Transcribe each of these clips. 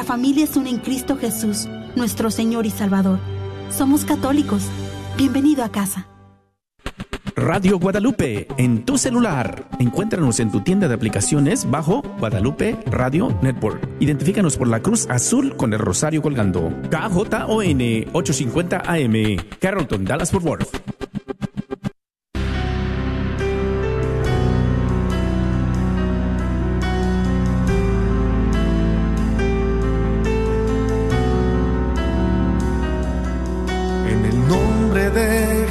Nuestra familia es una en Cristo Jesús, nuestro Señor y Salvador. Somos católicos. Bienvenido a casa. Radio Guadalupe en tu celular. Encuéntranos en tu tienda de aplicaciones bajo Guadalupe Radio Network. Identifícanos por la cruz azul con el rosario colgando. KJON 850 AM, Carrollton, Dallas Fort Worth.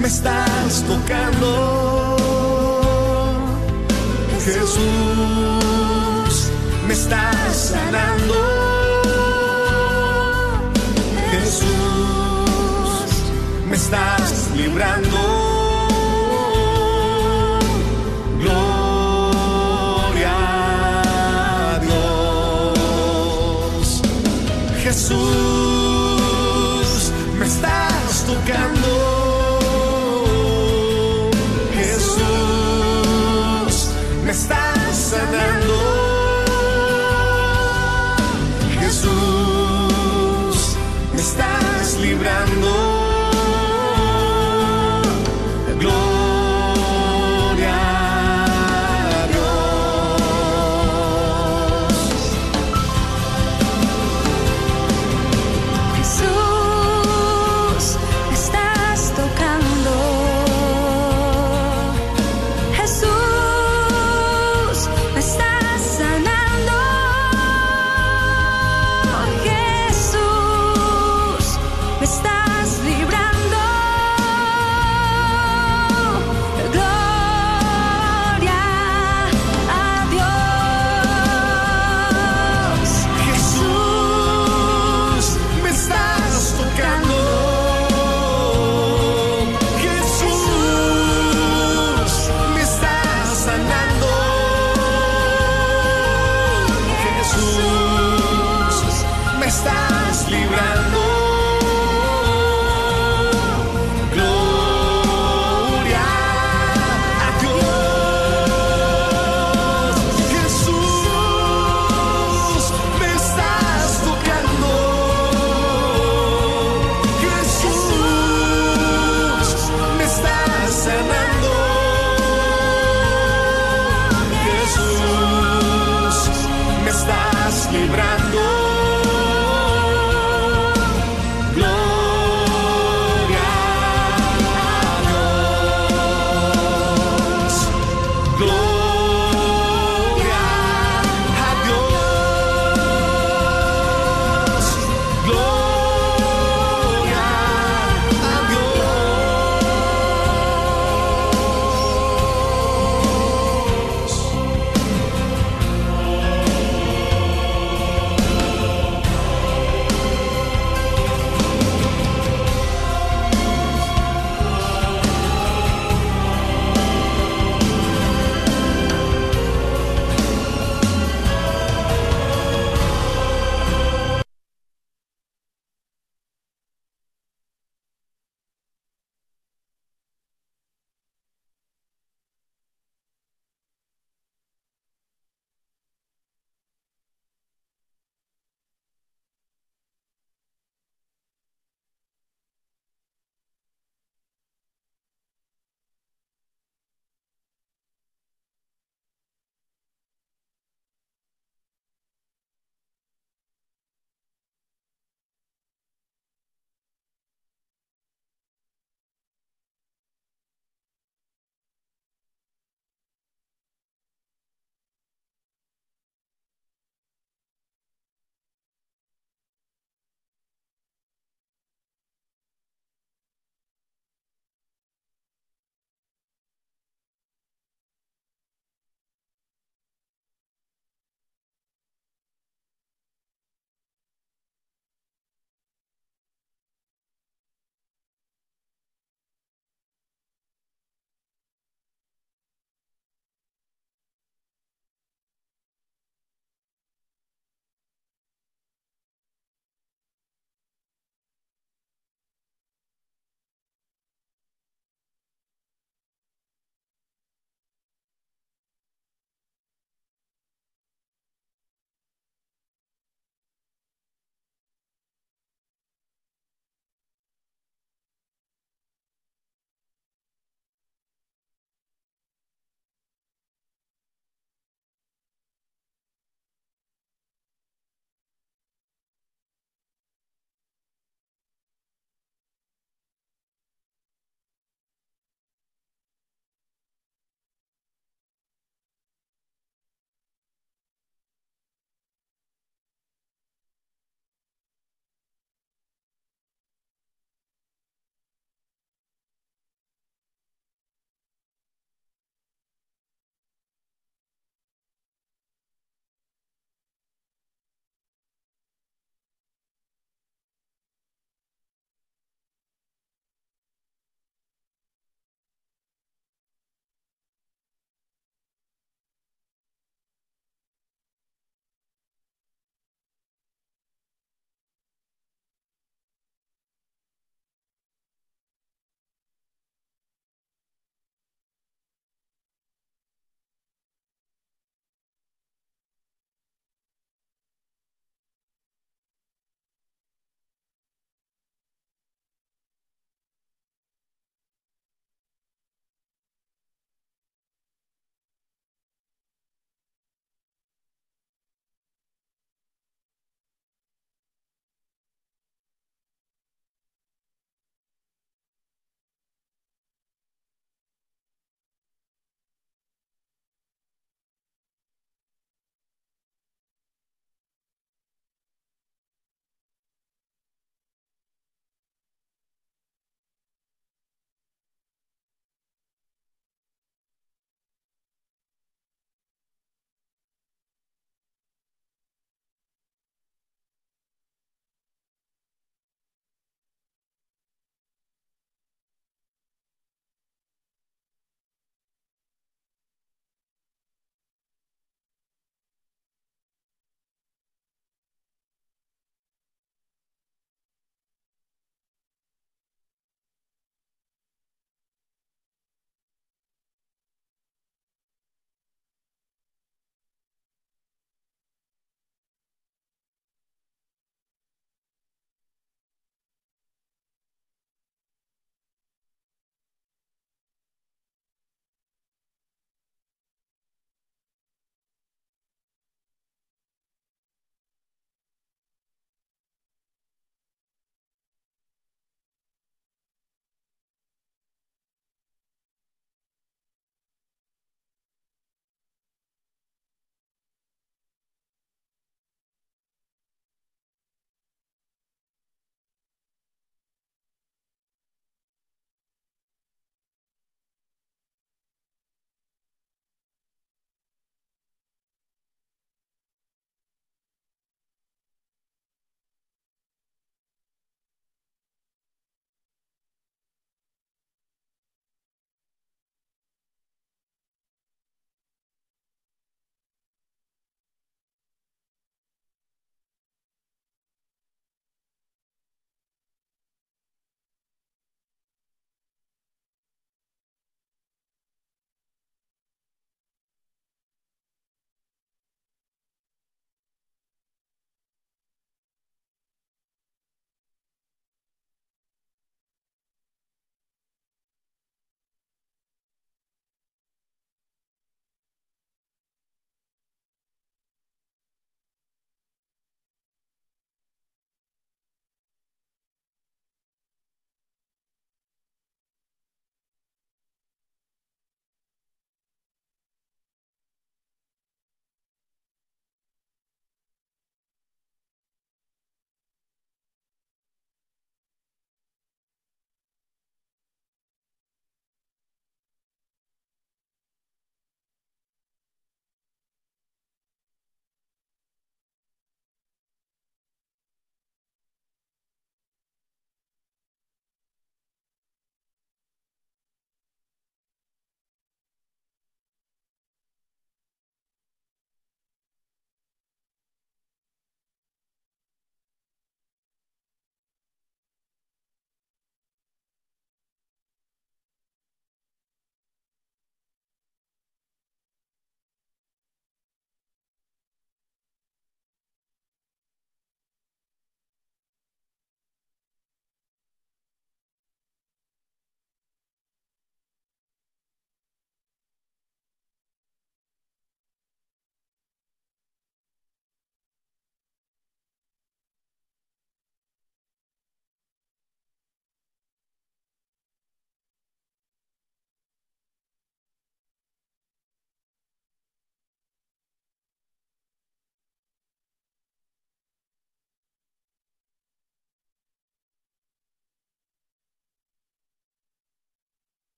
me estás tocando. Jesús, me estás sanando. Jesús, me estás librando. Gloria a Dios. Jesús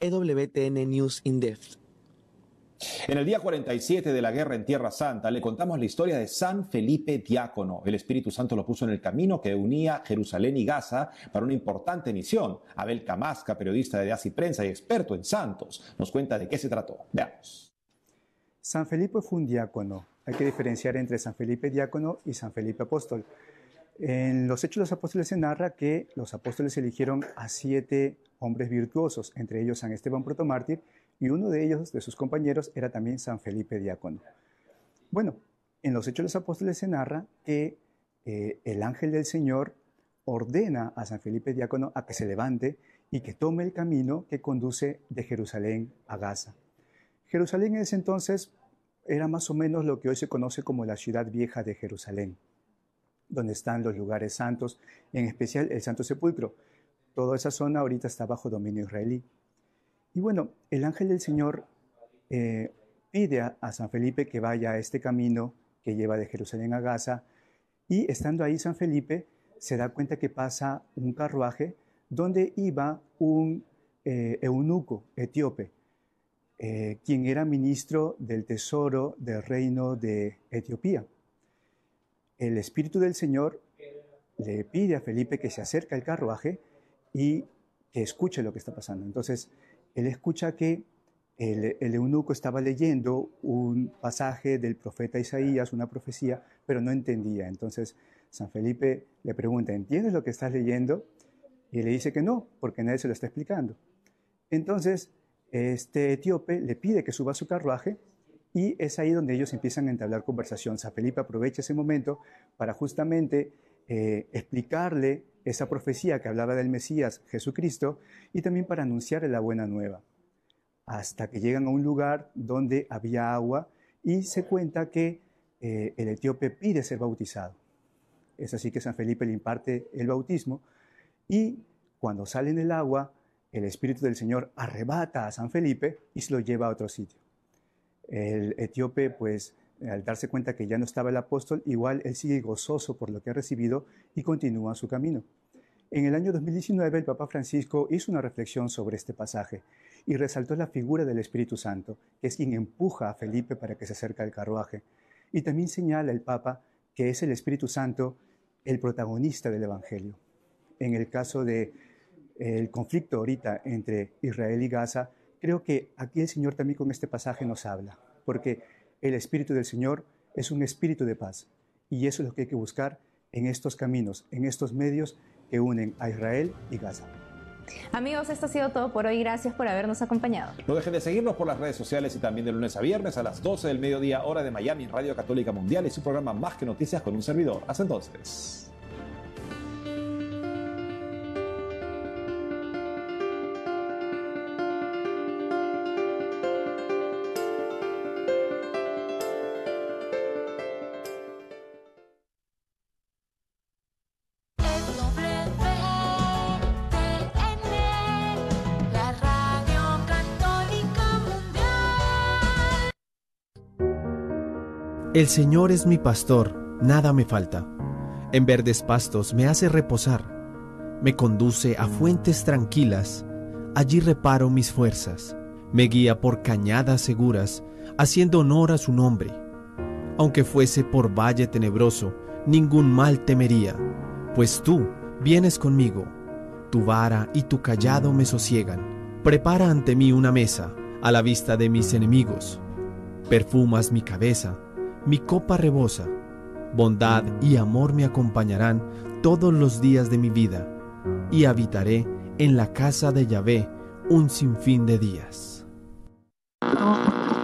EWTN News in Depth. En el día 47 de la guerra en Tierra Santa le contamos la historia de San Felipe Diácono. El Espíritu Santo lo puso en el camino que unía Jerusalén y Gaza para una importante misión. Abel Camasca, periodista de Asi Prensa y experto en santos, nos cuenta de qué se trató. Veamos. San Felipe fue un diácono. Hay que diferenciar entre San Felipe Diácono y San Felipe Apóstol. En los Hechos de los Apóstoles se narra que los apóstoles eligieron a siete hombres virtuosos, entre ellos San Esteban protomártir, y uno de ellos, de sus compañeros, era también San Felipe Diácono. Bueno, en los Hechos de los Apóstoles se narra que eh, el ángel del Señor ordena a San Felipe Diácono a que se levante y que tome el camino que conduce de Jerusalén a Gaza. Jerusalén en ese entonces era más o menos lo que hoy se conoce como la ciudad vieja de Jerusalén, donde están los lugares santos, en especial el Santo Sepulcro. Toda esa zona ahorita está bajo dominio israelí. Y bueno, el ángel del Señor eh, pide a, San Felipe que vaya a este camino que lleva de Jerusalén a Gaza, y estando ahí San Felipe se da cuenta que pasa un carruaje donde iba un eh, eunuco etíope, eh, quien era ministro del tesoro del reino de Etiopía. El Espíritu del Señor le pide a Felipe que se acerque al carruaje y que escuche lo que está pasando. Entonces, él escucha que el, eunuco estaba leyendo un pasaje del profeta Isaías, una profecía, pero no entendía. Entonces, San Felipe le pregunta, ¿entiendes lo que estás leyendo? Y le dice que no, porque nadie se lo está explicando. Entonces, este etíope le pide que suba a su carruaje y es ahí donde ellos empiezan a entablar conversación. San Felipe aprovecha ese momento para justamente eh, explicarle esa profecía que hablaba del Mesías Jesucristo y también para anunciarle la buena nueva. Hasta que llegan a un lugar donde había agua y se cuenta que eh, el etíope pide ser bautizado. Es así que San Felipe le imparte el bautismo y cuando sale en el agua, el Espíritu del Señor arrebata a San Felipe y se lo lleva a otro sitio. El etíope, pues, al darse cuenta que ya no estaba el apóstol, igual él sigue gozoso por lo que ha recibido y continúa su camino. En el año 2019 el Papa Francisco hizo una reflexión sobre este pasaje y resaltó la figura del Espíritu Santo, que es quien empuja a Felipe para que se acerque al carruaje. Y también señala el Papa que es el Espíritu Santo el protagonista del Evangelio. En el caso de el conflicto ahorita entre Israel y Gaza, creo que aquí el Señor también con este pasaje nos habla, porque el Espíritu del Señor es un espíritu de paz y eso es lo que hay que buscar en estos caminos, en estos medios que unen a Israel y Gaza. Amigos, esto ha sido todo por hoy. Gracias por habernos acompañado. No dejen de seguirnos por las redes sociales y también de lunes a viernes a las 12 del mediodía, hora de Miami, en Radio Católica Mundial y su programa Más que Noticias con un servidor. Hasta entonces. El Señor es mi pastor, nada me falta. En verdes pastos me hace reposar. Me conduce a fuentes tranquilas. Allí reparo mis fuerzas. Me guía por cañadas seguras, haciendo honor a su nombre. Aunque fuese por valle tenebroso, ningún mal temería, pues tú vienes conmigo. Tu vara y tu callado me sosiegan. Prepara ante mí una mesa, a la vista de mis enemigos. Perfumas mi cabeza mi copa rebosa. Bondad y amor me acompañarán todos los días de mi vida, y habitaré en la casa de Yahvé un sinfín de días.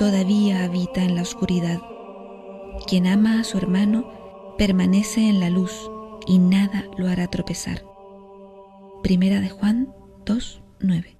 Todavía habita en la oscuridad. Quien ama a su hermano permanece en la luz y nada lo hará tropezar. Primera de Juan 2.9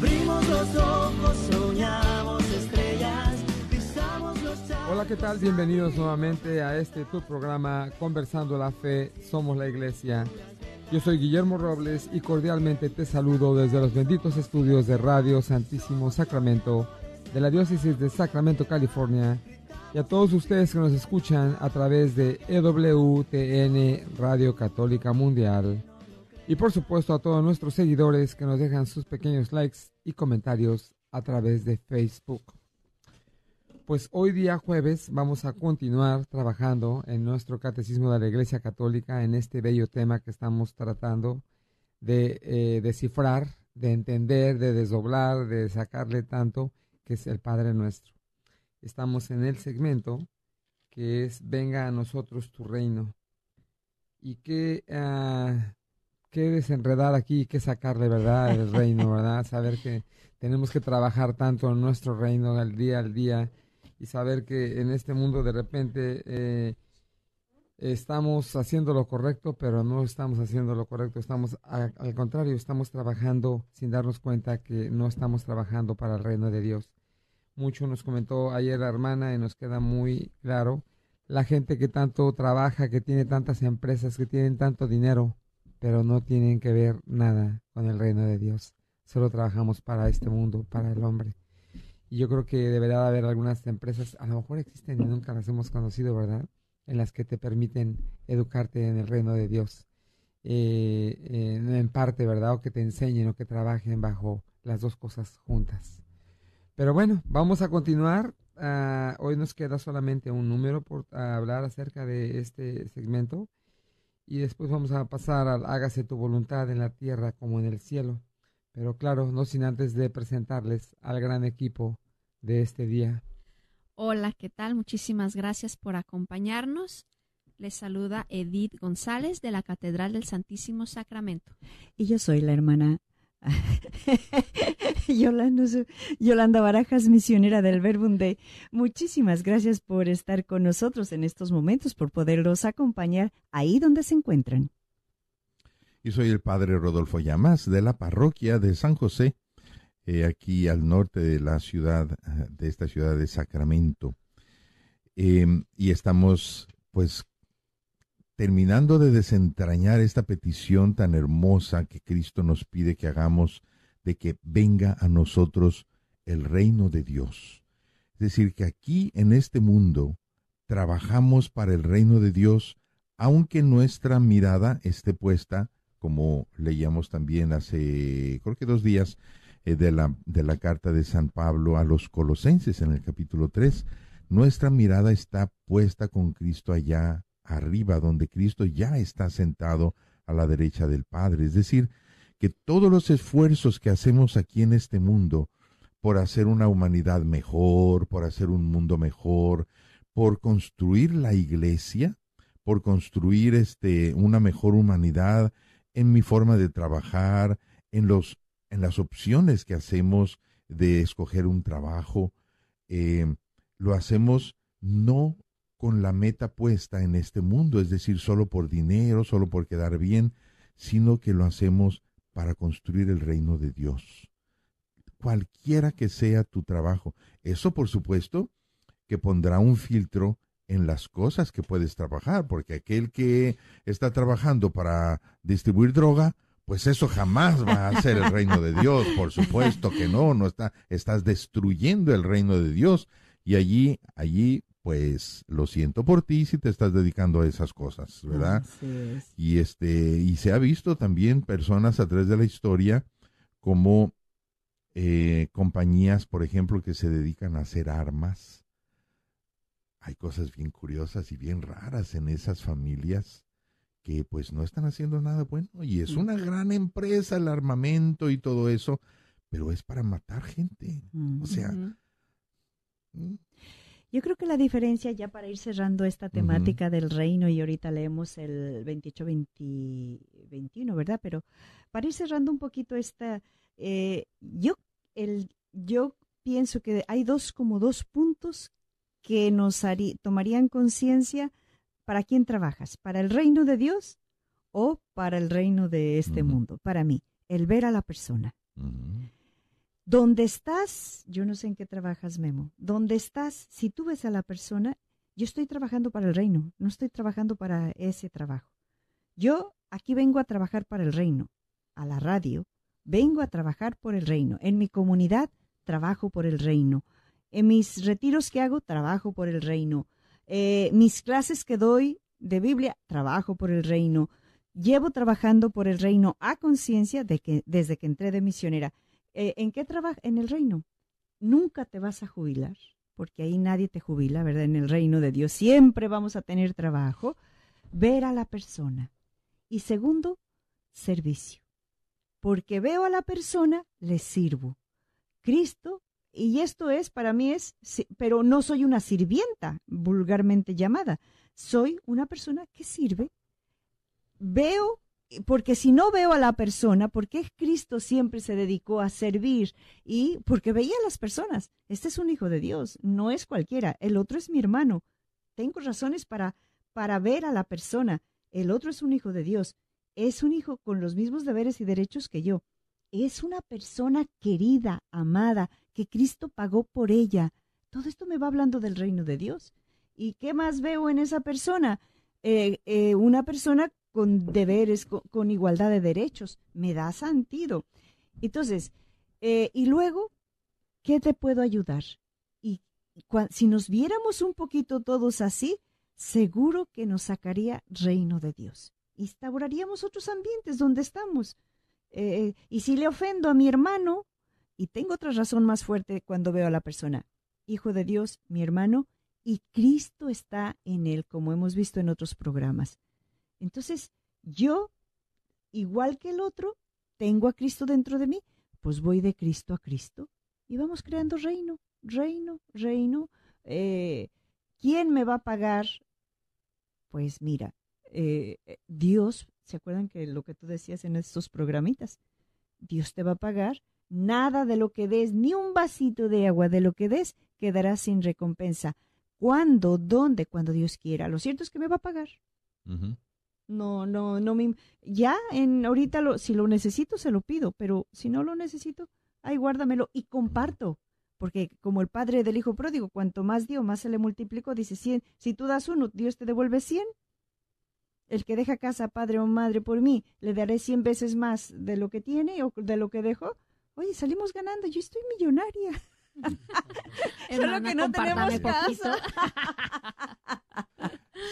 Abrimos los ojos, soñamos estrellas, pisamos los Hola, ¿qué tal? Bienvenidos nuevamente a este tu programa Conversando la Fe, Somos la Iglesia. Yo soy Guillermo Robles y cordialmente te saludo desde los benditos estudios de Radio Santísimo Sacramento de la Diócesis de Sacramento, California, y a todos ustedes que nos escuchan a través de EWTN Radio Católica Mundial. Y por supuesto a todos nuestros seguidores que nos dejan sus pequeños likes y comentarios a través de Facebook. Pues hoy día jueves vamos a continuar trabajando en nuestro Catecismo de la Iglesia Católica en este bello tema que estamos tratando de eh, descifrar, de entender, de desdoblar, de sacarle tanto, que es el Padre Nuestro. Estamos en el segmento que es Venga a nosotros tu reino. Y que uh, que desenredar aquí, que sacarle, ¿verdad? El reino, ¿verdad? Saber que tenemos que trabajar tanto en nuestro reino al día al día y saber que en este mundo de repente eh, estamos haciendo lo correcto, pero no estamos haciendo lo correcto, estamos al contrario, estamos trabajando sin darnos cuenta que no estamos trabajando para el reino de Dios. Mucho nos comentó ayer la hermana y nos queda muy claro la gente que tanto trabaja, que tiene tantas empresas, que tienen tanto dinero, pero no tienen que ver nada con el reino de Dios. Solo trabajamos para este mundo, para el hombre. Y yo creo que deberá haber algunas empresas, a lo mejor existen y nunca las hemos conocido, ¿verdad? En las que te permiten educarte en el reino de Dios. Eh, en parte, ¿verdad? O que te enseñen o que trabajen bajo las dos cosas juntas. Pero bueno, vamos a continuar. Uh, hoy nos queda solamente un número por hablar acerca de este segmento y después vamos a pasar al hágase tu voluntad en la tierra como en el cielo. Pero claro, no sin antes de presentarles al gran equipo de este día. Hola, ¿qué tal? Muchísimas gracias por acompañarnos. Les saluda Edith González de la Catedral del Santísimo Sacramento. Y yo soy la hermana Yolanda, Barajas, misionera del Verbum. Muchísimas gracias por estar con nosotros en estos momentos, por poderlos acompañar ahí donde se encuentran. Y soy el padre Rodolfo Llamas de la parroquia de San José, eh, aquí al norte de la ciudad, de esta ciudad de Sacramento. Eh, y estamos pues terminando de desentrañar esta petición tan hermosa que Cristo nos pide que hagamos de que venga a nosotros el reino de Dios. Es decir, que aquí en este mundo trabajamos para el reino de Dios, aunque nuestra mirada esté puesta, como leíamos también hace, creo que dos días, eh, de, la, de la carta de San Pablo a los colosenses en el capítulo 3, nuestra mirada está puesta con Cristo allá arriba, donde Cristo ya está sentado a la derecha del Padre. Es decir, que todos los esfuerzos que hacemos aquí en este mundo por hacer una humanidad mejor, por hacer un mundo mejor, por construir la iglesia, por construir este una mejor humanidad en mi forma de trabajar, en los en las opciones que hacemos de escoger un trabajo, eh, lo hacemos no con la meta puesta en este mundo, es decir, solo por dinero, solo por quedar bien, sino que lo hacemos para construir el reino de Dios. Cualquiera que sea tu trabajo. Eso, por supuesto, que pondrá un filtro en las cosas que puedes trabajar, porque aquel que está trabajando para distribuir droga, pues eso jamás va a ser el reino de Dios, por supuesto que no, no está, estás destruyendo el reino de Dios y allí, allí, pues lo siento por ti si te estás dedicando a esas cosas, ¿verdad? Y este, y se ha visto también personas a través de la historia como eh, compañías, por ejemplo, que se dedican a hacer armas hay cosas bien curiosas y bien raras en esas familias que pues no están haciendo nada bueno y es una gran empresa el armamento y todo eso, pero es para matar gente. O sea. Yo creo que la diferencia ya para ir cerrando esta temática del reino y ahorita leemos el 28 21, ¿verdad? Pero para ir cerrando un poquito esta eh, yo el yo pienso que hay dos como dos puntos que nos tomarían conciencia para quién trabajas, para el reino de Dios o para el reino de este mundo. Para mí, el ver a la persona. Donde estás, yo no sé en qué trabajas, Memo. Donde estás, si tú ves a la persona, yo estoy trabajando para el reino, no estoy trabajando para ese trabajo. Yo aquí vengo a trabajar para el reino, a la radio, vengo a trabajar por el reino. En mi comunidad trabajo por el reino. En mis retiros que hago, trabajo por el reino. Eh, mis clases que doy de Biblia, trabajo por el reino. Llevo trabajando por el reino a conciencia desde que entré de misionera. Eh, ¿En qué trabajo? En el reino. Nunca te vas a jubilar, porque ahí nadie te jubila, ¿verdad? En el reino de Dios siempre vamos a tener trabajo. Ver a la persona. Y segundo, servicio. Porque veo a la persona, le sirvo. Cristo y esto es, para mí es, pero no soy una sirvienta vulgarmente llamada, soy una persona que sirve. Veo, porque si no veo a la persona, porque Cristo siempre se dedicó a servir y porque veía a las personas. Este es un hijo de Dios, no es cualquiera, el otro es mi hermano. Tengo razones para, para ver a la persona. El otro es un hijo de Dios, es un hijo con los mismos deberes y derechos que yo. Es una persona querida, amada, que Cristo pagó por ella. Todo esto me va hablando del reino de Dios. ¿Y qué más veo en esa persona? Eh, eh, una persona con deberes, con, igualdad de derechos. Me da sentido. Entonces, eh, y luego, ¿qué te puedo ayudar? Y si nos viéramos un poquito todos así, seguro que nos sacaría reino de Dios. Instauraríamos otros ambientes donde estamos. y si le ofendo a mi hermano, y tengo otra razón más fuerte cuando veo a la persona, hijo de Dios, mi hermano, y Cristo está en él, como hemos visto en otros programas. Entonces, yo, igual que el otro, tengo a Cristo dentro de mí, pues voy de Cristo a Cristo y vamos creando reino, reino, reino. Eh, ¿Quién me va a pagar? Pues mira, eh, Dios, ¿se acuerdan que lo que tú decías en estos programitas? Dios te va a pagar Nada de lo que des, ni un vasito de agua de lo que des, quedará sin recompensa. ¿Cuándo? ¿Dónde? Cuando Dios quiera. Lo cierto es que me va a pagar. No, no, no me... Ya en ahorita lo, si lo necesito se lo pido, pero si no lo necesito, ay, guárdamelo y comparto. Porque como el padre del hijo pródigo, cuanto más dio, más se le multiplicó. Dice, cien, si tú das uno, Dios te devuelve cien. El que deja casa, padre o madre por mí, le daré cien veces más de lo que tiene o de lo que dejó oye, salimos ganando, yo estoy millonaria. Solo que no tenemos casa.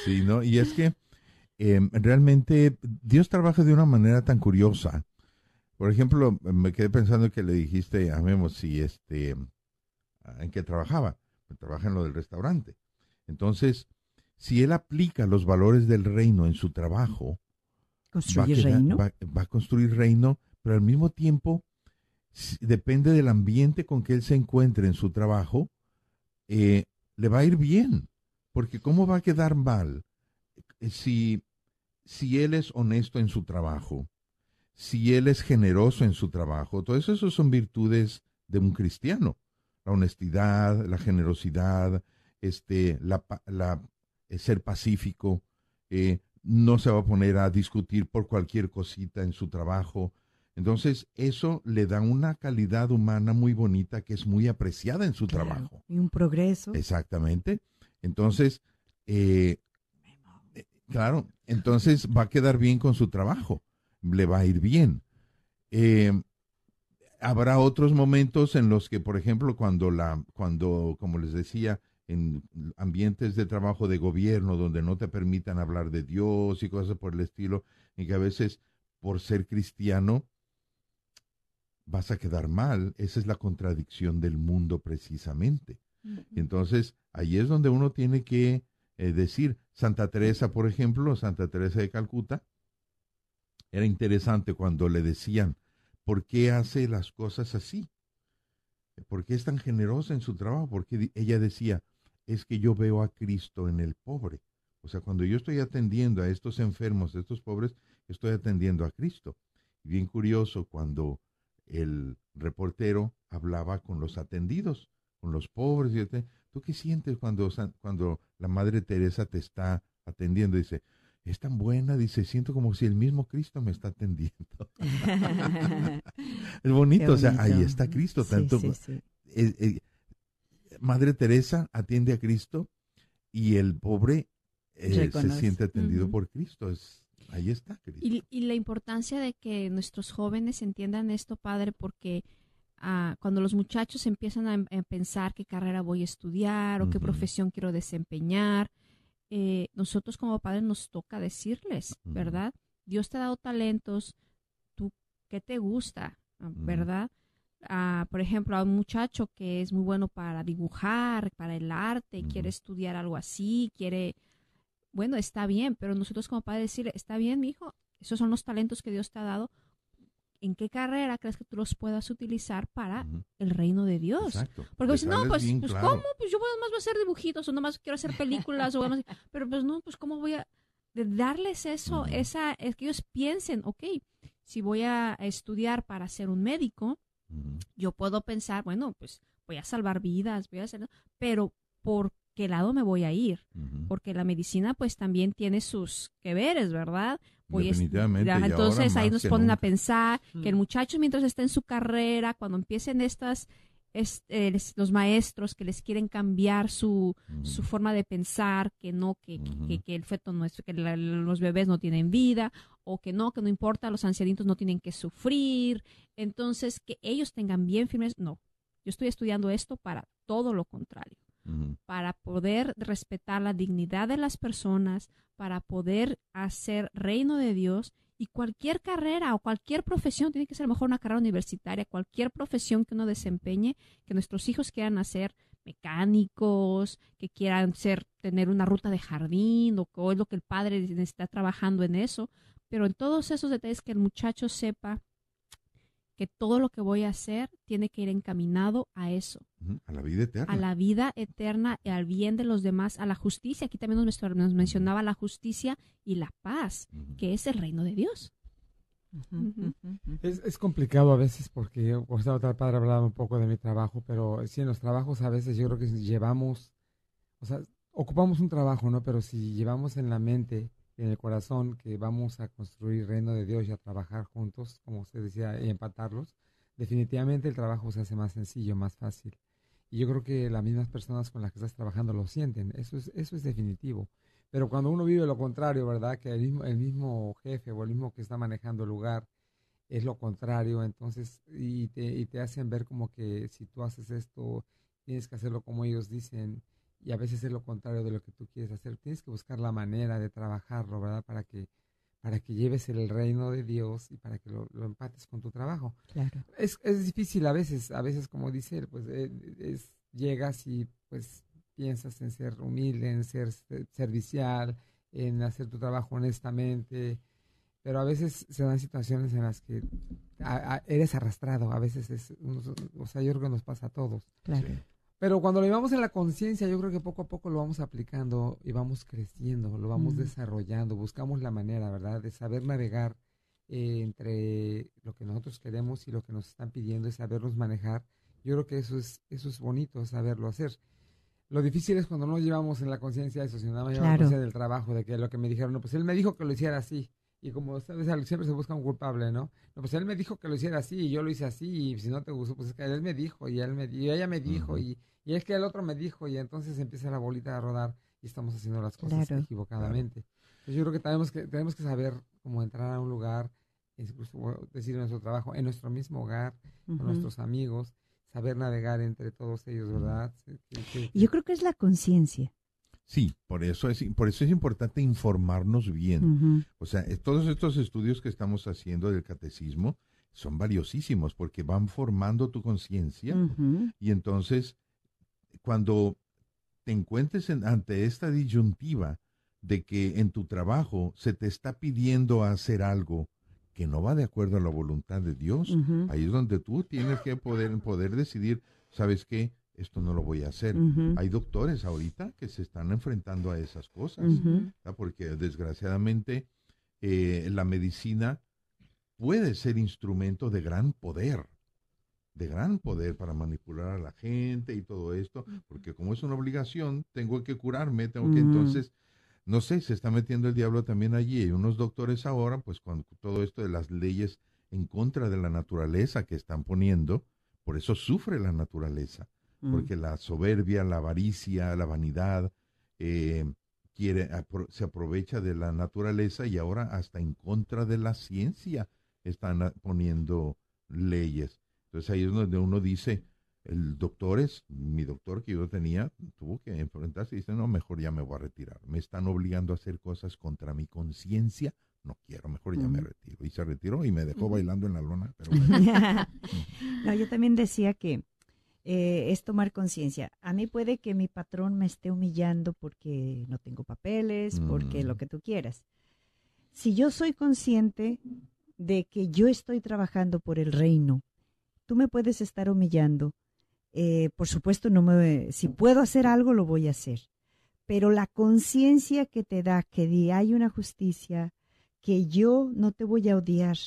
sí, ¿no? Y es que em, realmente Dios trabaja de una manera tan curiosa. Por ejemplo, me quedé pensando que le dijiste a Memo si este en qué trabajaba. Trabaja en lo del restaurante. Entonces, si él aplica los valores del reino en su trabajo, ¿Construir reino? va, a construir reino, pero al mismo tiempo depende del ambiente con que él se encuentre en su trabajo, eh, le va a ir bien. Porque ¿cómo va a quedar mal si, si él es honesto en su trabajo? si él es generoso en su trabajo, todo eso, son virtudes de un cristiano. La honestidad, la generosidad, este, la, la eh, ser pacífico, eh, no se va a poner a discutir por cualquier cosita en su trabajo. Entonces, eso le da una calidad humana muy bonita que es muy apreciada en su trabajo. Y un progreso. Exactamente. Entonces, eh, claro, entonces va a quedar bien con su trabajo, le va a ir bien. Eh, habrá otros momentos en los que, por ejemplo, cuando la, cuando, como les decía, en ambientes de trabajo de gobierno donde no te permitan hablar de Dios y cosas por el estilo, en que a veces por ser cristiano vas a quedar mal. Esa es la contradicción del mundo precisamente. Entonces, ahí es donde uno tiene que eh, decir, Santa Teresa, por ejemplo, Santa Teresa de Calcuta, era interesante cuando le decían, ¿por qué hace las cosas así? ¿Por qué es tan generosa en su trabajo? Porque ella decía, es que yo veo a Cristo en el pobre. O sea, cuando yo estoy atendiendo a estos enfermos, a estos pobres, estoy atendiendo a Cristo. Bien curioso, cuando el reportero hablaba con los atendidos, con los pobres, y ¿tú qué sientes cuando, cuando la Madre Teresa te está atendiendo? Dice, es tan buena, dice, siento como si el mismo Cristo me está atendiendo. es bonito, o sea, ahí está Cristo, tanto. Eh, eh, Madre Teresa atiende a Cristo y el pobre eh, se siente atendido por Cristo. Es, ahí está Cristo. Y, y, la importancia de que nuestros jóvenes entiendan esto, Padre, porque ah, cuando los muchachos empiezan a, pensar qué carrera voy a estudiar o qué profesión quiero desempeñar, eh, nosotros como padres nos toca decirles, ¿verdad? Dios te ha dado talentos, tú, ¿qué te gusta? ¿Verdad? por ejemplo, a un muchacho que es muy bueno para dibujar, para el arte, quiere estudiar algo así, quiere, bueno, está bien, pero nosotros como padres decirle, está bien, mi hijo, esos son los talentos que Dios te ha dado. ¿En qué carrera crees que tú los puedas utilizar para el reino de Dios? Porque si no, pues, pues ¿cómo? Pues yo más voy a hacer dibujitos o nomás quiero hacer películas o pero pues no, pues ¿cómo voy a darles eso, esa, es que ellos piensen, ok, si voy a estudiar para ser un médico, yo puedo pensar, bueno, pues voy a salvar vidas, voy a hacer, pero ¿por qué lado me voy a ir? Porque la medicina pues también tiene sus que veres, ¿verdad? Definitivamente. entonces ahí nos ponen a pensar que el muchacho mientras está en su carrera, cuando empiecen estas es, eh, los maestros que les quieren cambiar su, su forma de pensar, que no, que, que, el feto no es, que los bebés no tienen vida, o que no, que no importa, los ancianitos no tienen que sufrir. Entonces, que ellos tengan bien firmes, no. Yo estoy estudiando esto para todo lo contrario, para poder respetar la dignidad de las personas, para poder hacer reino de Dios y cualquier carrera o cualquier profesión, tiene que ser mejor una carrera universitaria, cualquier profesión que uno desempeñe, que nuestros hijos quieran hacer mecánicos, que quieran ser, tener una ruta de jardín, o que es lo que el padre está trabajando en eso, pero en todos esos detalles que el muchacho sepa que todo lo que voy a hacer tiene que ir encaminado a eso. A la vida eterna. A la vida eterna, al bien de los demás, a la justicia. Aquí también nos, mencionaba la justicia y la paz, que es el reino de Dios. es, complicado a veces porque, o sea, otra padre hablaba un poco de mi trabajo, pero sí, en los trabajos a veces yo creo que llevamos, o sea, ocupamos un trabajo, ¿no? Pero si llevamos en la mente en el corazón que vamos a construir reino de Dios y a trabajar juntos, como usted decía, y empatarlos, definitivamente el trabajo se hace más sencillo, más fácil. Y yo creo que las mismas personas con las que estás trabajando lo sienten, eso es, eso es definitivo. Pero cuando uno vive lo contrario, ¿verdad? Que el mismo, el mismo jefe o el mismo que está manejando el lugar es lo contrario, entonces, y te, y te hacen ver como que si tú haces esto, tienes que hacerlo como ellos dicen, y a veces es lo contrario de lo que tú quieres hacer. Tienes que buscar la manera de trabajarlo, ¿verdad? Para que para que lleves el reino de Dios y para que lo, empates con tu trabajo. Claro. Es, es difícil a veces, a veces como dice él, pues eh, es, llegas y pues piensas en ser humilde, en ser servicial, en hacer tu trabajo honestamente, pero a veces se dan situaciones en las que eres arrastrado, a veces es, o sea, yo creo que nos pasa a todos. Claro. Pero cuando lo llevamos en la conciencia, yo creo que poco a poco lo vamos aplicando y vamos creciendo, lo vamos desarrollando, buscamos la manera, ¿verdad?, de saber navegar eh, entre lo que nosotros queremos y lo que nos están pidiendo es sabernos manejar. Yo creo que eso es, eso es bonito, saberlo hacer. Lo difícil es cuando no llevamos en la conciencia eso, sino nada más llevamos Claro. conciencia del trabajo, de que lo que me dijeron, no, pues él me dijo que lo hiciera así. Y como sabes, siempre se busca un culpable, ¿no? No, pues él me dijo que lo hiciera así y yo lo hice así y si no te gustó, pues es que él me dijo y él me y ella me dijo y, y es que el otro me dijo y entonces empieza la bolita a rodar y estamos haciendo las cosas Claro. equivocadamente. Entonces yo creo que tenemos que tenemos que saber cómo entrar a un lugar, incluso decir en nuestro trabajo, en nuestro mismo hogar, con nuestros amigos, saber navegar entre todos ellos, ¿verdad? Que- que- yo creo que es la conciencia. Sí, por eso es, por eso es importante informarnos bien. O sea, todos estos estudios que estamos haciendo del catecismo son valiosísimos porque van formando tu conciencia y entonces cuando te encuentres en- ante esta disyuntiva de que en tu trabajo se te está pidiendo hacer algo que no va de acuerdo a la voluntad de Dios, ahí es donde tú tienes que poder, poder decidir, ¿sabes qué? Esto no lo voy a hacer. Hay doctores ahorita que se están enfrentando a esas cosas, porque desgraciadamente eh, la medicina puede ser instrumento de gran poder, de gran poder para manipular a la gente y todo esto, porque como es una obligación, tengo que curarme, tengo que entonces, no sé, se está metiendo el diablo también allí. Hay unos doctores ahora, pues con todo esto de las leyes en contra de la naturaleza que están poniendo, por eso sufre la naturaleza, Mm. porque la soberbia, la avaricia, la vanidad, eh, quiere, apro- se aprovecha de la naturaleza y ahora hasta en contra de la ciencia están poniendo leyes. Entonces ahí es donde uno dice, el doctor es, mi doctor que yo tenía, tuvo que enfrentarse y dice, no, mejor ya me voy a retirar. Me están obligando a hacer cosas contra mi conciencia. No quiero, mejor ya me retiro. Y se retiró y me dejó bailando en la lona. Pero bueno. no, yo también decía que eh, es tomar conciencia. A mí puede que mi patrón me esté humillando porque no tengo papeles, porque Mm. lo que tú quieras. Si yo soy consciente de que yo estoy trabajando por el reino, tú me puedes estar humillando. Eh, por supuesto, no me, si puedo hacer algo, lo voy a hacer. Pero la conciencia que te da que hay una justicia, que yo no te voy a odiar,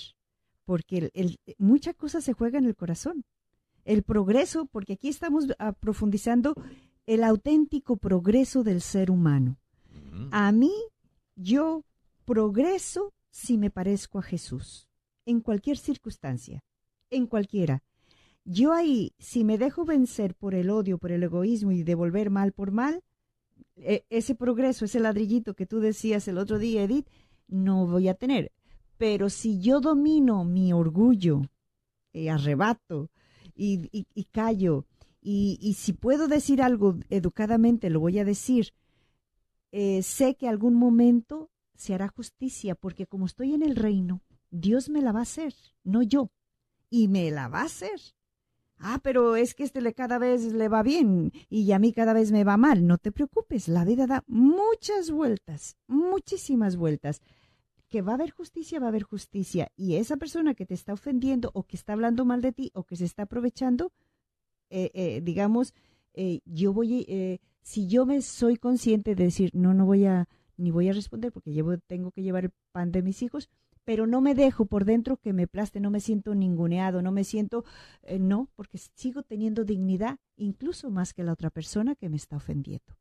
porque el, el- mucha cosa se juega en el corazón. El progreso, porque aquí estamos ah, profundizando el auténtico progreso del ser humano. A mí, yo progreso si me parezco a Jesús, en cualquier circunstancia, en cualquiera. Yo ahí, si me dejo vencer por el odio, por el egoísmo y devolver mal por mal, e- ese progreso, ese ladrillito que tú decías el otro día, Edith, no voy a tener. Pero si yo domino mi orgullo, eh, arrebato y, y- callo, y, y si puedo decir algo educadamente, lo voy a decir, eh, sé que algún momento se hará justicia, porque como estoy en el reino, Dios me la va a hacer, no yo, y me la va a hacer. Ah, pero es que este le cada vez le va bien y a mí cada vez me va mal. No te preocupes, la vida da muchas vueltas, muchísimas vueltas. Que va a haber justicia, va a haber justicia. Y esa persona que te está ofendiendo o que está hablando mal de ti o que se está aprovechando, eh, eh, digamos, eh, yo voy, eh, si yo me soy consciente de decir, no, no voy a, ni voy a responder porque llevo, tengo que llevar el pan de mis hijos, pero no me dejo por dentro que me plaste, no me siento ninguneado, no me siento, eh, no, porque sigo teniendo dignidad, incluso más que la otra persona que me está ofendiendo.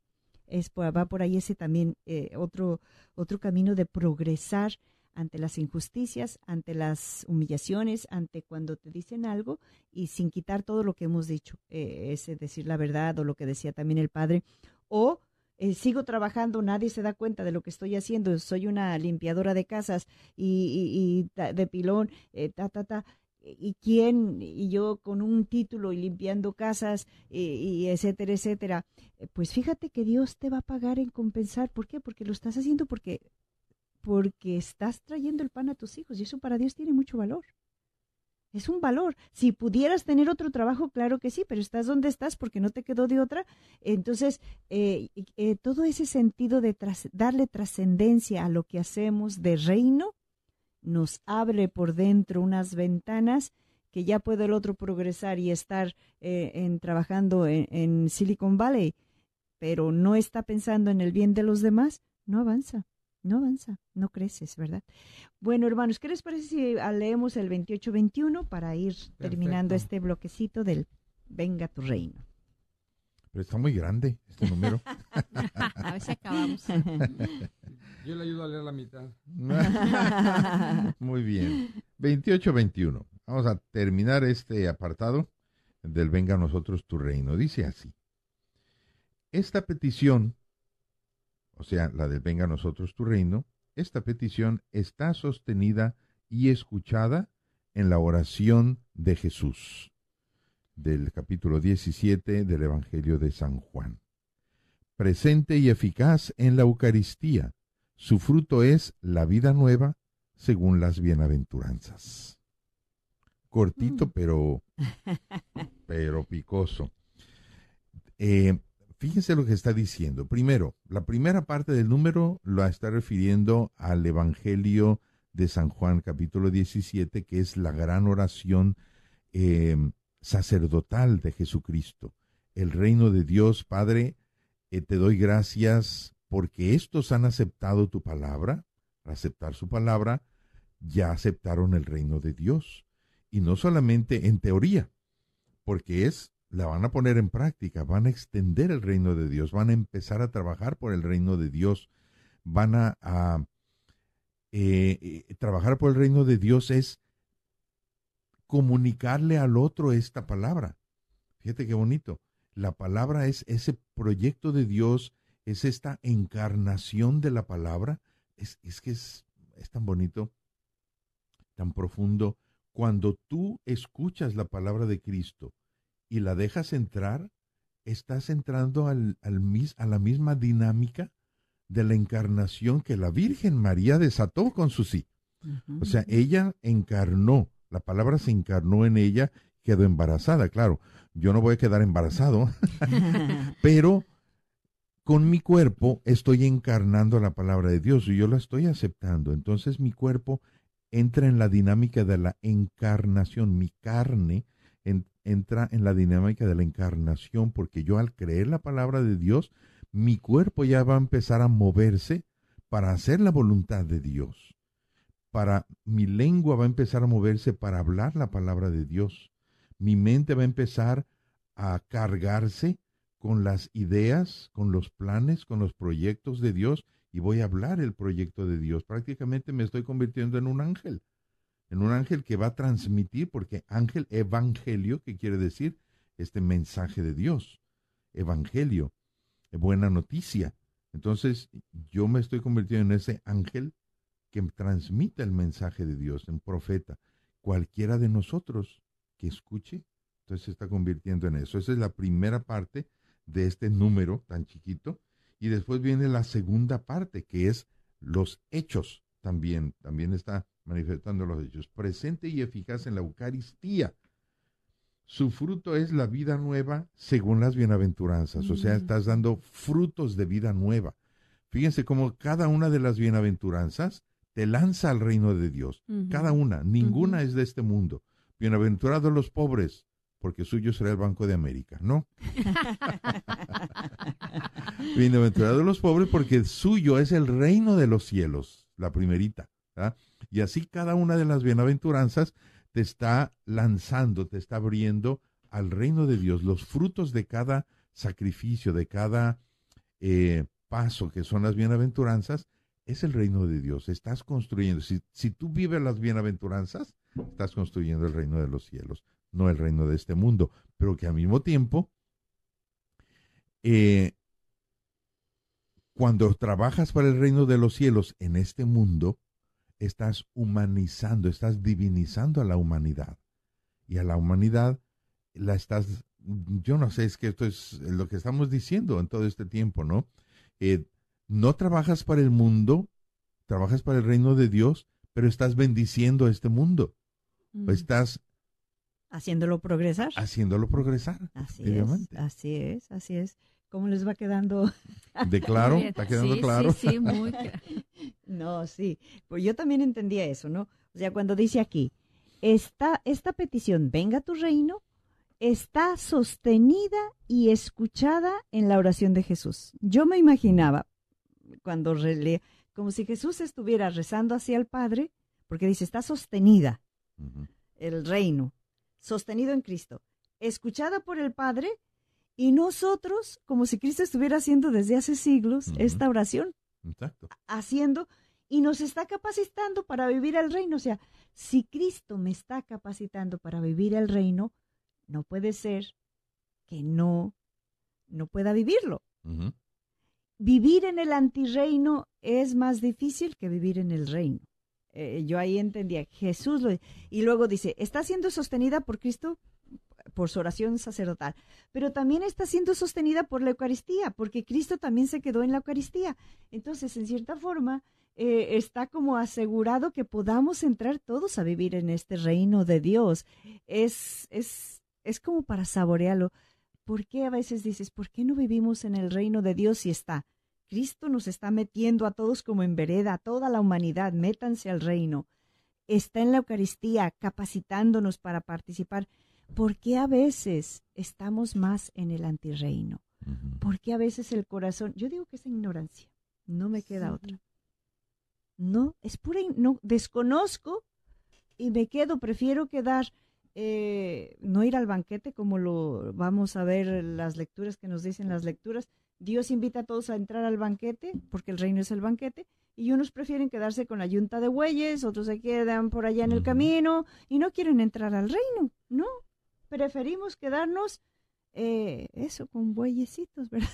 Es, por- va por ahí ese también eh, otro, otro camino de progresar ante las injusticias, ante las humillaciones, ante cuando te dicen algo y sin quitar todo lo que hemos dicho, eh, ese decir la verdad o lo que decía también el padre, o eh, sigo trabajando, nadie se da cuenta de lo que estoy haciendo, soy una limpiadora de casas y, y- y de pilón, eh, ta, ta, ta, y quién, y yo con un título y limpiando casas, y, y etcétera, etcétera. Eh, Pues fíjate que Dios te va a pagar en compensar. ¿Por qué? Porque lo estás haciendo porque, porque estás trayendo el pan a tus hijos y eso para Dios tiene mucho valor. Es un valor. Si pudieras tener otro trabajo, claro que sí, pero estás donde estás porque no te quedó de otra. Entonces, eh, eh, todo ese sentido de darle trascendencia a lo que hacemos de reino nos abre por dentro unas ventanas que ya puede el otro progresar y estar eh, en, trabajando en, en Silicon Valley, pero no está pensando en el bien de los demás, no avanza. No avanza, no creces, ¿verdad? Bueno, hermanos, ¿qué les parece si ah, leemos el 28-21 para ir terminando este bloquecito del Venga tu reino? Pero está muy grande este número. a ver si acabamos. Yo le ayudo a leer la mitad. muy bien. 28-21. Vamos a terminar este apartado del Venga a nosotros tu reino. Dice así. Esta petición, o sea, la del Venga a nosotros tu reino, esta petición está sostenida y escuchada en la oración de Jesús, del capítulo 17 del Evangelio de San Juan. Presente y eficaz en la Eucaristía, su fruto es la vida nueva según las bienaventuranzas. Cortito, Mm. pero, pero picoso. Eh, fíjense lo que está diciendo. Primero, la primera parte del número lo está refiriendo al Evangelio de San Juan, capítulo 17, que es la gran oración eh, sacerdotal de Jesucristo. El reino de Dios, Padre, eh, te doy gracias porque estos han aceptado tu palabra. Al aceptar su palabra, ya aceptaron el reino de Dios. Y no solamente en teoría, porque es, la van a poner en práctica, van a extender el reino de Dios, van a empezar a trabajar por el reino de Dios, van a, a eh, eh, trabajar por el reino de Dios es comunicarle al otro esta palabra. Fíjate qué bonito. La palabra es ese proyecto de Dios, es esta encarnación de la palabra. Es, es que es, es tan bonito, tan profundo. Cuando tú escuchas la palabra de Cristo y la dejas entrar, estás entrando al, al mis- a la misma dinámica de la encarnación que la Virgen María desató con su sí. O sea, ella encarnó, la palabra se encarnó en ella, quedó embarazada, claro. Yo no voy a quedar embarazado, pero con mi cuerpo estoy encarnando la palabra de Dios y yo la estoy aceptando. Entonces mi cuerpo entra en la dinámica de la encarnación, mi carne en- entra en la dinámica de la encarnación porque yo al creer la palabra de Dios, mi cuerpo ya va a empezar a moverse para hacer la voluntad de Dios. Para mi lengua va a empezar a moverse para hablar la palabra de Dios. Mi mente va a empezar a cargarse con las ideas, con los planes, con los proyectos de Dios y voy a hablar el proyecto de Dios. Prácticamente me estoy convirtiendo en un ángel, en un ángel que va a transmitir, porque ángel, evangelio, que quiere decir este mensaje de Dios, evangelio, buena noticia. Entonces yo me estoy convirtiendo en ese ángel que transmite el mensaje de Dios, en profeta. Cualquiera de nosotros que escuche, entonces se está convirtiendo en eso. Esa es la primera parte de este número tan chiquito. Y después viene la segunda parte, que es los hechos también. También está manifestando los hechos. Presente y eficaz en la Eucaristía. Su fruto es la vida nueva según las bienaventuranzas. O sea, Mm. estás dando frutos de vida nueva. Fíjense cómo cada una de las bienaventuranzas te lanza al reino de Dios. Cada una, ninguna es de este mundo. Bienaventurados los pobres, porque suyo será el Banco de América. No. Bienaventurados los pobres, porque suyo es el reino de los cielos, la primerita. ¿verdad? Y así cada una de las bienaventuranzas te está lanzando, te está abriendo al reino de Dios. Los frutos de cada sacrificio, de cada eh, paso que son las bienaventuranzas, es el reino de Dios. Estás construyendo. Si, si tú vives las bienaventuranzas, estás construyendo el reino de los cielos, no el reino de este mundo. Pero que al mismo tiempo, eh, cuando trabajas para el reino de los cielos en este mundo, estás humanizando, estás divinizando a la humanidad. Y a la humanidad la estás, yo no sé, es que esto es lo que estamos diciendo en todo este tiempo, ¿no? Eh, no trabajas para el mundo, trabajas para el reino de Dios, pero estás bendiciendo a este mundo. Mm. Estás Haciéndolo progresar. haciéndolo progresar. Así es, así es, así es. ¿Cómo les va quedando? ¿De claro? ¿Está quedando Sí, claro? sí, sí, muy cla- No, sí. Pues yo también entendía eso, ¿no? O sea, cuando dice aquí, esta, esta petición, venga a tu reino, está sostenida y escuchada en la oración de Jesús. Yo me imaginaba, cuando rele- como si Jesús estuviera rezando hacia el Padre, porque dice, está sostenida el reino, sostenido en Cristo, escuchada por el Padre, y nosotros, como si Cristo estuviera haciendo desde hace siglos esta oración, Exacto. haciendo y nos está capacitando para vivir el reino. O sea, si Cristo me está capacitando para vivir el reino, no puede ser que no, no pueda vivirlo. Vivir en el antirreino es más difícil que vivir en el reino. Eh, yo ahí entendía, Jesús. Y luego dice, está siendo sostenida por Cristo por su oración sacerdotal, pero también está siendo sostenida por la Eucaristía, porque Cristo también se quedó en la Eucaristía. Entonces, en cierta forma, eh, está como asegurado que podamos entrar todos a vivir en este reino de Dios. Es, es, es como para saborearlo. ¿Por qué a veces dices, ¿por qué no vivimos en el reino de Dios si está? Cristo nos está metiendo a todos como en vereda, a toda la humanidad, métanse al reino. Está en la Eucaristía capacitándonos para participar. ¿Por qué a veces estamos más en el antirreino? ¿Por qué a veces el corazón, yo digo que es ignorancia, no me queda otra. No, es pura, no, desconozco y me quedo, prefiero quedar, eh, no ir al banquete como lo vamos a ver las lecturas que nos dicen las lecturas. Dios invita a todos a entrar al banquete, porque el reino es el banquete, y unos prefieren quedarse con la yunta de bueyes, otros se quedan por allá en el camino y no quieren entrar al reino, no, preferimos quedarnos, eh, eso, con bueyecitos, ¿verdad?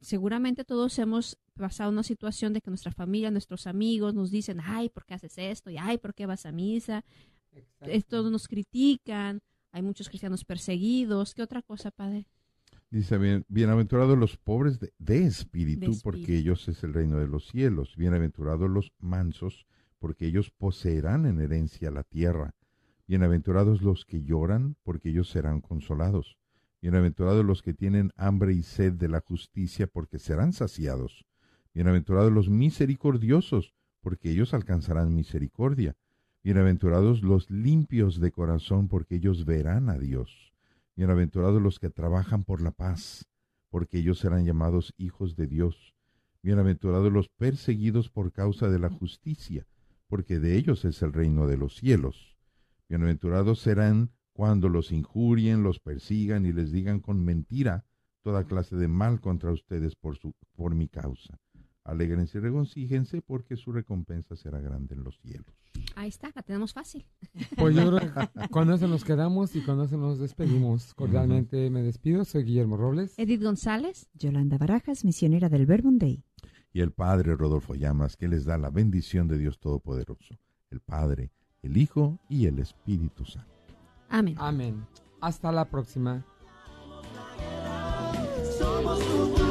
Seguramente todos hemos pasado una situación de que nuestra familia, nuestros amigos nos dicen, ay, ¿por qué haces esto? Y ay, ¿por qué vas a misa? Todos nos critican, hay muchos cristianos perseguidos. ¿Qué otra cosa, Padre? Dice, bien, bienaventurados los pobres de, de espíritu, De espíritu. porque ellos es el reino de los cielos. Bienaventurados los mansos, porque ellos poseerán en herencia la tierra. Bienaventurados los que lloran, porque ellos serán consolados. Bienaventurados los que tienen hambre y sed de la justicia, porque serán saciados. Bienaventurados los misericordiosos, porque ellos alcanzarán misericordia. Bienaventurados los limpios de corazón, porque ellos verán a Dios. Bienaventurados los que trabajan por la paz, porque ellos serán llamados hijos de Dios. Bienaventurados los perseguidos por causa de la justicia, porque de ellos es el reino de los cielos. Bienaventurados serán cuando los injurien, los persigan y les digan con mentira toda clase de mal contra ustedes por, su, por mi causa. Alégrense y regocíjense porque su recompensa será grande en los cielos. Ahí está, la tenemos fácil. Pues yo creo que con eso nos quedamos y con eso nos despedimos. Cordialmente me despido. Soy Guillermo Robles. Edith González. Yolanda Barajas, misionera del Verbum Dei. Y el Padre Rodolfo Llamas, que les da la bendición de Dios Todopoderoso, el Padre, el Hijo y el Espíritu Santo. Amén. Amén. Hasta la próxima. Somos futuro,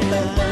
tú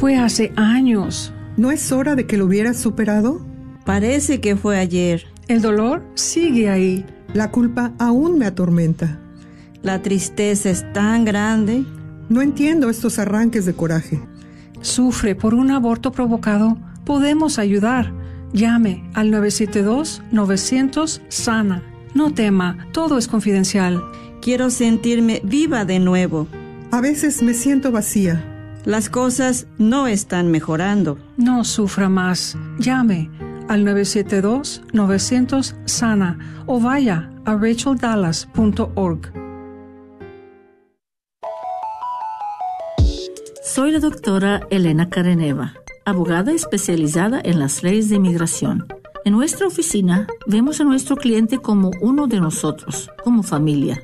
Fue hace años. ¿No es hora de que lo hubieras superado? Parece que fue ayer. El dolor sigue ahí. La culpa aún me atormenta. La tristeza es tan grande. No entiendo estos arranques de coraje. Sufre por un aborto provocado. Podemos ayudar. Llame al 972-900-SANA. No tema, todo es confidencial. Quiero sentirme viva de nuevo. A veces me siento vacía. Las cosas no están mejorando. No sufra más. Llame al 972-900-SANA o vaya a racheldallas.org. Soy la doctora Elena Careneva, abogada especializada en las leyes de inmigración. En nuestra oficina vemos a nuestro cliente como uno de nosotros, como familia.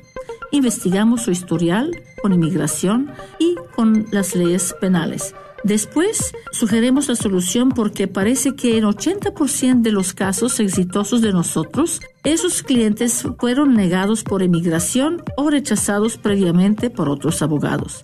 Investigamos su historial con inmigración y con las leyes penales. Después, sugerimos la solución porque parece que en 80% de los casos exitosos de nosotros, esos clientes fueron negados por inmigración o rechazados previamente por otros abogados.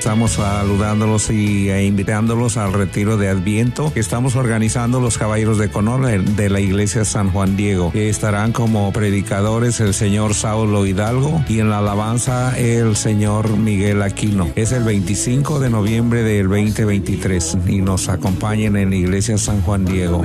Estamos saludándolos y e invitándolos al retiro de Adviento que estamos organizando los Caballeros de Conor de la Iglesia San Juan Diego. Estarán como predicadores el señor Saulo Hidalgo y en la alabanza el señor Miguel Aquino. Es el 25 de noviembre del 2023 y nos acompañen en la Iglesia San Juan Diego.